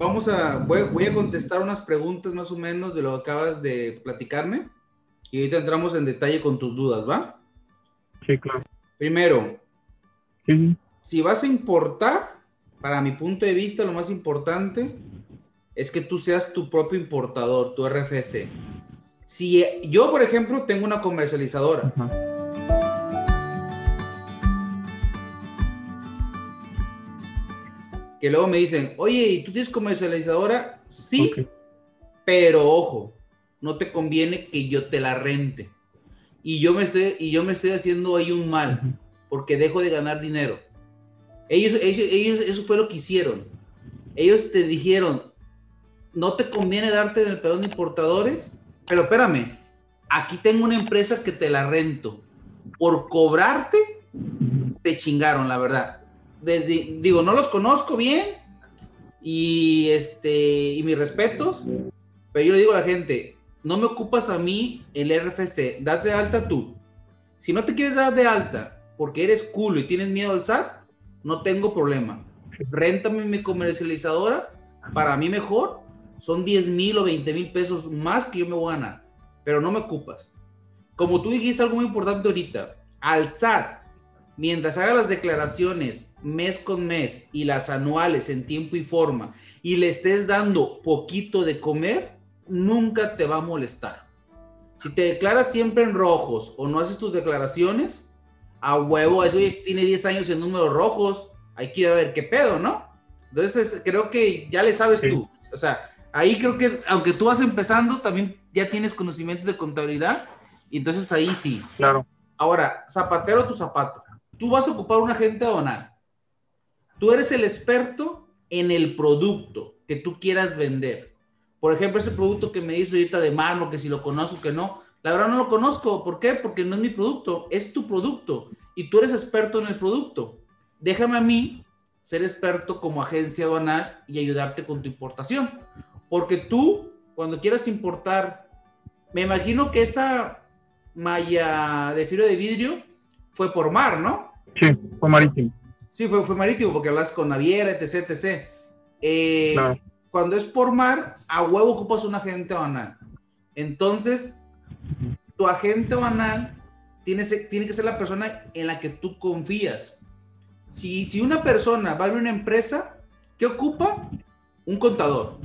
vamos a, voy, voy, a contestar unas preguntas más o menos de lo que acabas de platicarme y ahorita entramos en detalle con tus dudas, ¿va? Sí, claro. Primero, Sí, si vas a importar, para mi punto de vista, lo más importante es que tú seas tu propio importador, tu RFC. Si yo, por ejemplo, tengo una comercializadora, Ajá. Que luego me dicen, oye, ¿y tú tienes comercializadora? Sí, pero ojo, no te conviene que yo te la rente. Y yo me estoy, y yo me estoy haciendo ahí un mal, porque dejo de ganar dinero. Ellos, ellos, ellos, eso fue lo que hicieron. Ellos te dijeron, no te conviene darte del pedón de importadores, pero espérame, aquí tengo una empresa que te la rento. Por cobrarte, te chingaron, la verdad. De- de- digo, no los conozco bien y, este, y mis respetos, pero yo le digo a la gente, no me ocupas a mí el RFC, date de alta tú. Si no te quieres dar de alta porque eres culo y tienes miedo al SAT, no tengo problema. Réntame mi comercializadora, para mí mejor, son 10 mil o 20 mil pesos más que yo me voy a ganar, pero no me ocupas. Como tú dijiste algo muy importante ahorita, al SAT, mientras haga las declaraciones mes con mes y las anuales en tiempo y forma y le estés dando poquito de comer, nunca te va a molestar. Si te declaras siempre en rojos o no haces tus declaraciones, a huevo, eso ya tiene 10 años en números rojos, hay que ir a ver qué pedo, ¿no? Entonces creo que ya le sabes Sí. tú. O sea, ahí creo que aunque tú vas empezando, también ya tienes conocimientos de contabilidad y entonces ahí sí. Claro. Ahora, zapatero tu zapato. Tú vas a ocupar un agente aduanal. Tú eres el experto en el producto que tú quieras vender. Por ejemplo, ese producto que me dice ahorita de mármol, que si lo conozco, que no. La verdad no lo conozco. ¿Por qué? Porque no es mi producto, es tu producto. Y tú eres experto en el producto. Déjame a mí ser experto como agencia aduanal y ayudarte con tu importación. Porque tú, cuando quieras importar, me imagino que esa malla de fibra de vidrio fue por mar, ¿no? Sí, fue marítimo. Sí, fue, fue marítimo porque hablas con naviera, etc, etc. Eh, Claro. Cuando es por mar, a huevo ocupas un agente banal. Entonces, tu agente banal tiene, que ser la persona en la que tú confías. Si, si una persona va a abrir una empresa, ¿qué ocupa? Un contador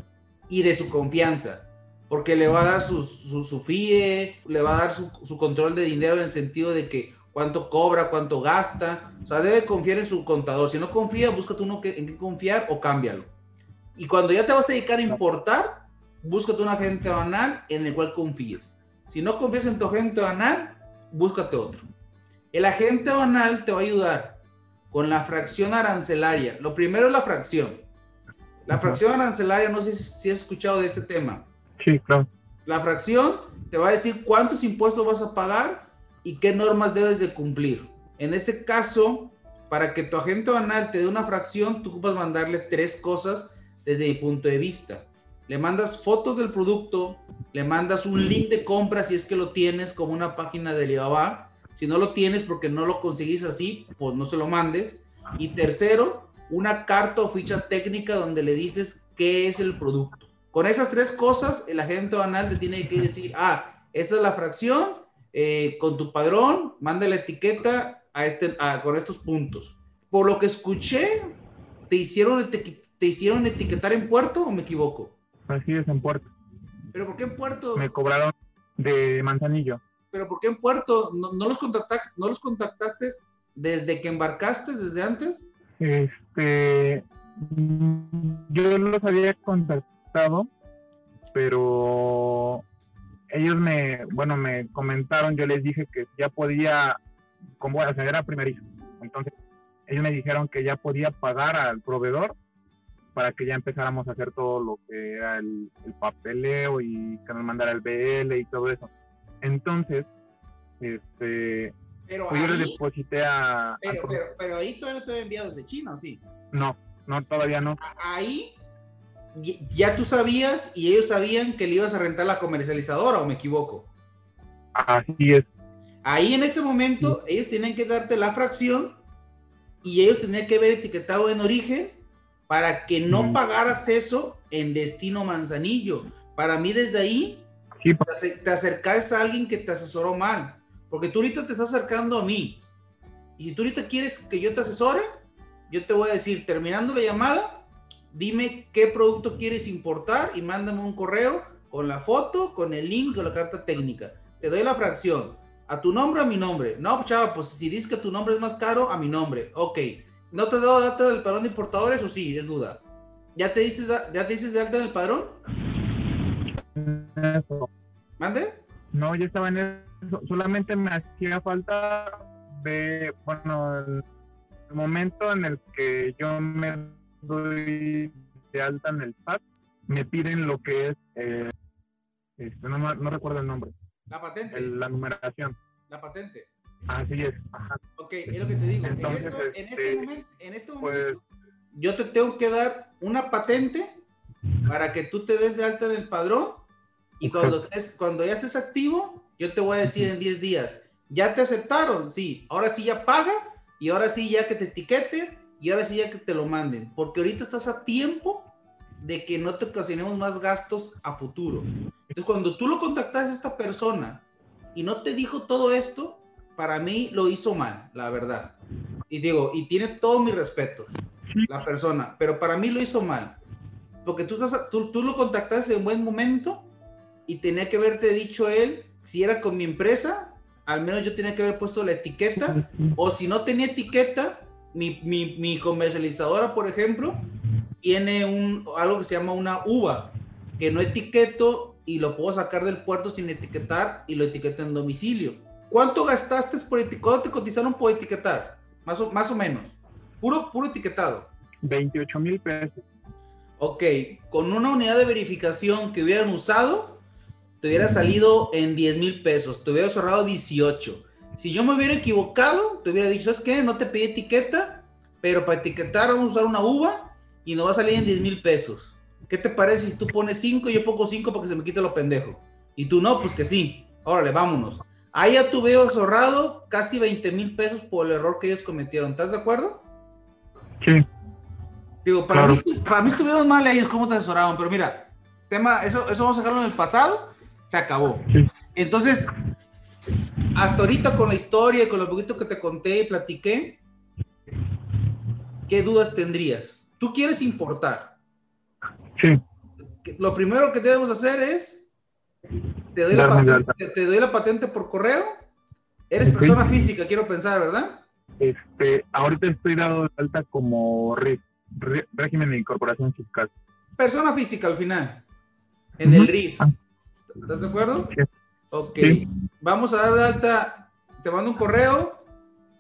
y de su confianza, porque le va a dar su, su, su FIE, le va a dar su, su control de dinero en el sentido de que cuánto cobra, cuánto gasta, o sea, debe confiar en su contador. Si no confía, búscate uno que, en qué confiar o cámbialo. Y cuando ya te vas a dedicar a importar, búscate un agente banal en el cual confíes. Si no confías en tu agente banal, búscate otro. El agente banal te va a ayudar con la fracción arancelaria. Lo primero es la fracción. La fracción arancelaria, no sé si, si has escuchado de este tema. Sí, claro. La fracción te va a decir cuántos impuestos vas a pagar y qué normas debes de cumplir. En este caso, para que tu agente banal te dé una fracción, tú ocupas mandarle tres cosas desde mi punto de vista. Le mandas fotos del producto, le mandas un link de compra si es que lo tienes como una página de Alibaba. Si no lo tienes porque no lo conseguís así, pues no se lo mandes. Y tercero, una carta o ficha técnica donde le dices qué es el producto. Con esas tres cosas, el agente banal te tiene que decir, ah, esta es la fracción, eh, con tu padrón, manda la etiqueta a este, a- con estos puntos. Por lo que escuché, ¿te hicieron, ¿te hicieron etiquetar en puerto o me equivoco? Así es en Puerto. ¿Pero por qué en puerto? Me cobraron de Manzanillo. ¿Pero por qué en puerto? ¿No, no los, contactaste, ¿No los contactaste desde que embarcaste, desde antes? Este, yo los había contactado, pero ellos me, bueno, me comentaron, yo les dije que ya podía, como bueno, o sea, era primerizo, entonces ellos me dijeron que ya podía pagar al proveedor para que ya empezáramos a hacer todo lo que era el, el papeleo y que nos mandara el BL y todo eso. Entonces, este, Pero pues yo le deposité a, pero, pero, pero ahí todavía no te había enviado desde China, ¿o sí? no, no, todavía no. Ahí ya tú sabías y ellos sabían que le ibas a rentar la comercializadora, ¿o me equivoco? Así es. Ahí en ese momento ellos tenían que darte la fracción y ellos tenían que ver etiquetado en origen para que no pagaras eso en destino Manzanillo. Para mí desde ahí Sí, te acercas a alguien que te asesoró mal. Porque tú ahorita te estás acercando a mí. Y si tú ahorita quieres que yo te asesore, yo te voy a decir, terminando la llamada, dime qué producto quieres importar y mándame un correo con la foto, con el link, con la carta técnica. Te doy la fracción. A tu nombre, a mi nombre. No, pues, chava, pues si dices que tu nombre es más caro, a mi nombre. Ok. ¿No te he dado data del padrón de importadores o sí? Es duda. ¿Ya te dices, ya te dices de alta en el padrón? eso. ¿Mande? No, ya estaba en eso. Solamente me hacía falta de, bueno, el momento en el que yo me doy de alta en el SAT, me piden lo que es, eh, este, no, no recuerdo el nombre, La patente. el- la numeración. La patente. Así es. Ajá. Ok, es lo que te digo. En Entonces, esto- en, este, este, momento, en este momento, Pues yo te tengo que dar una patente para que tú te des de alta en el padrón y cuando, estés- cuando ya estés activo, yo te voy a decir en 10 días, ¿ya te aceptaron? Sí, ahora sí ya paga y ahora sí ya que te etiqueten y ahora sí ya que te lo manden, porque ahorita estás a tiempo de que no te ocasionemos más gastos a futuro. Entonces, cuando tú lo contactas a esta persona y no te dijo todo esto, para mí lo hizo mal, la verdad. Y digo, y tiene todo mi respeto, la persona, pero para mí lo hizo mal. Porque tú, estás, tú, tú lo contactaste en buen momento y tenía que haberte dicho él, si era con mi empresa, al menos yo tenía que haber puesto la etiqueta, o si no tenía etiqueta, mi, mi, mi comercializadora, por ejemplo, tiene un, algo que se llama una uva, que no etiqueto y lo puedo sacar del puerto sin etiquetar y lo etiqueto en domicilio. ¿Cuánto gastaste por etiquetar? ¿Cuánto te cotizaron por etiquetar? Más o, más o menos. Puro, puro etiquetado. 28 mil pesos. Ok, con una unidad de verificación que hubieran usado, te hubiera salido en 10 mil pesos, te hubiera ahorrado 18. Si yo me hubiera equivocado, te hubiera dicho, ¿sabes qué? No te pedí etiqueta, pero para etiquetar vamos a usar una uva y nos va a salir en 10 mil pesos. ¿Qué te parece si tú pones 5 y yo pongo 5 para que se me quite lo pendejo? Y tú no, pues que sí. Órale, vámonos. Ahí ya tuve ahorrado casi 20 mil pesos por el error que ellos cometieron. ¿Estás de acuerdo? Sí. Digo, para, Claro. mí, para mí estuvieron mal ellos cómo te asesoraban, pero mira, tema, eso, eso vamos a dejarlo en el pasado, se acabó. Sí. Entonces, hasta ahorita con la historia y con lo poquito que te conté y platiqué, ¿qué dudas tendrías? Tú quieres importar. Sí. Lo primero que debemos hacer es, te doy, la patente, te, te doy la patente por correo, eres persona física, quiero pensar, ¿verdad? Este, ahorita estoy dado de alta como RIF, Re- régimen de incorporación fiscal. Persona física al final, en el RIF. Ah. ¿Estás de acuerdo? Sí. Ok. Sí. Vamos a dar de alta, te mando un correo,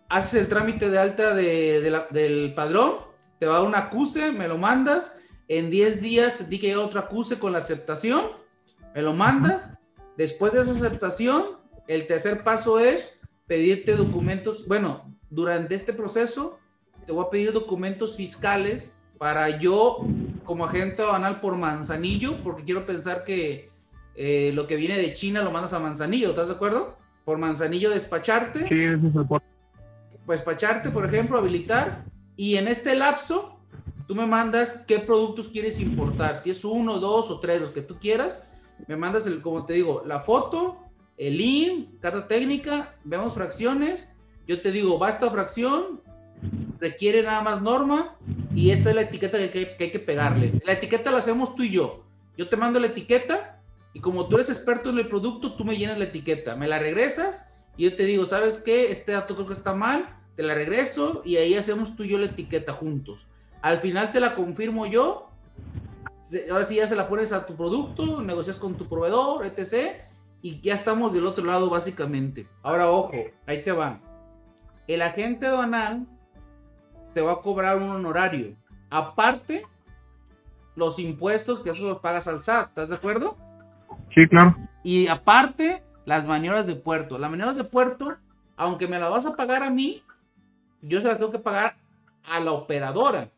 haces el trámite de alta de- de la- del padrón, te va a dar un acuse, me lo mandas, en 10 días te tiene que otro acuse con la aceptación, me lo mandas, después de esa aceptación, el tercer paso es pedirte documentos, bueno, durante este proceso te voy a pedir documentos fiscales para yo, como agente aduanal por Manzanillo, porque quiero pensar que eh, lo que viene de China lo mandas a Manzanillo, ¿estás de acuerdo? Por Manzanillo despacharte, Sí, ese es el por- despacharte, por ejemplo, habilitar, y en este lapso tú me mandas qué productos quieres importar, si es uno, dos o tres, los que tú quieras, me mandas, el, como te digo, la foto, el IN, carta técnica, vemos fracciones, yo te digo, va esta fracción, requiere nada más norma, y esta es la etiqueta que, que- que hay que pegarle. La etiqueta la hacemos tú y yo. Yo te mando la etiqueta, y como tú eres experto en el producto, tú me llenas la etiqueta, me la regresas, y yo te digo, ¿sabes qué? Este dato creo que está mal, te la regreso, y ahí hacemos tú y yo la etiqueta juntos. Al final te la confirmo yo, ahora sí ya se la pones a tu producto, negocias con tu proveedor, etc. Y ya estamos del otro lado básicamente. Ahora ojo, ahí te va. El agente aduanal te va a cobrar un honorario. Aparte, los impuestos que esos los pagas al SAT, ¿estás de acuerdo? Sí, claro. Y aparte, las maniobras de puerto. Las maniobras de puerto, aunque me las vas a pagar a mí, yo se las tengo que pagar a la operadora.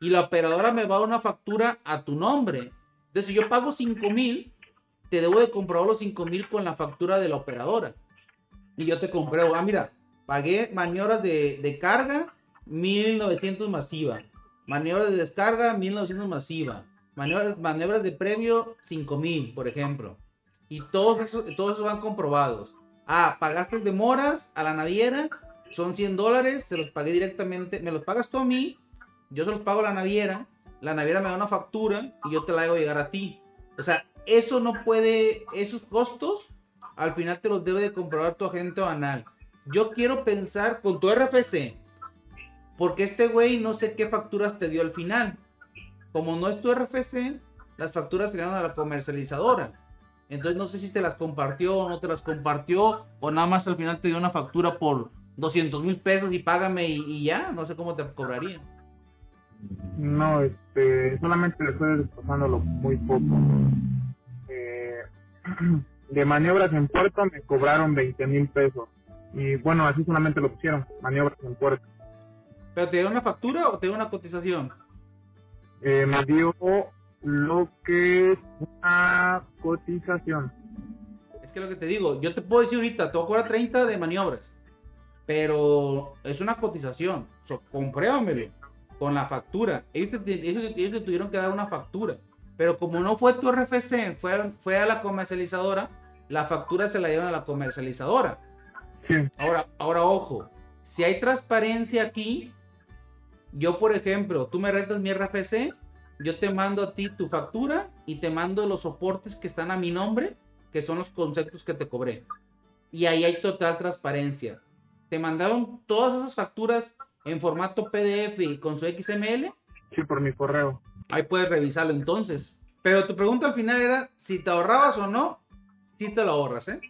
Y la operadora me va a dar una factura a tu nombre. Entonces, si yo pago 5 mil, te debo de comprobar los 5 mil con la factura de la operadora. Y yo te compruebo, ah, mira, pagué maniobras de, de carga 1900 masiva. Maniobras de descarga, 1900 masiva. Maniobras, maniobras de premio, 5000, por ejemplo. Y todos esos, todos esos van comprobados. Ah, pagaste demoras a la naviera, son 100 dólares, se los pagué directamente. Me los pagas tú a mí, yo se los pago a la naviera. La naviera me da una factura y yo te la hago llegar a ti. O sea, eso no puede, esos costos, al final te los debe de comprobar tu agente banal. Yo quiero pensar con tu RFC, porque este güey no sé qué facturas te dio al final. Como no es tu RFC, las facturas se a la comercializadora. Entonces no sé si te las compartió o no te las compartió, o nada más al final te dio una factura por 200 mil pesos y págame y, ya, no sé cómo te cobraría. No, este, solamente le estoy desposándolo muy poco. Eh, de maniobras en puerto me cobraron 20 mil pesos. Y bueno, así solamente lo pusieron, maniobras en puerto. ¿Pero te dio una factura o te dio una cotización? Eh, me dio lo que es una cotización. Es que lo que te digo, yo te puedo decir ahorita, te voy a cobrar 30 de maniobras, pero es una cotización, so, compruébamelo con la factura. Ellos te, ellos, tuvieron que dar una factura, pero como no fue tu RFC, fue, fue a la comercializadora, la factura se la dieron a la comercializadora. Ahora, ahora ojo, si hay transparencia aquí, yo por ejemplo, tú me rentas mi RFC, yo te mando a ti tu factura y te mando los soportes que están a mi nombre, que son los conceptos que te cobré. Y ahí hay total transparencia. Te mandaron todas esas facturas en formato PDF y con su XML. Sí, por mi correo. Ahí puedes revisarlo entonces. Pero tu pregunta al final era si te ahorrabas o no. Si te lo ahorras, ¿eh?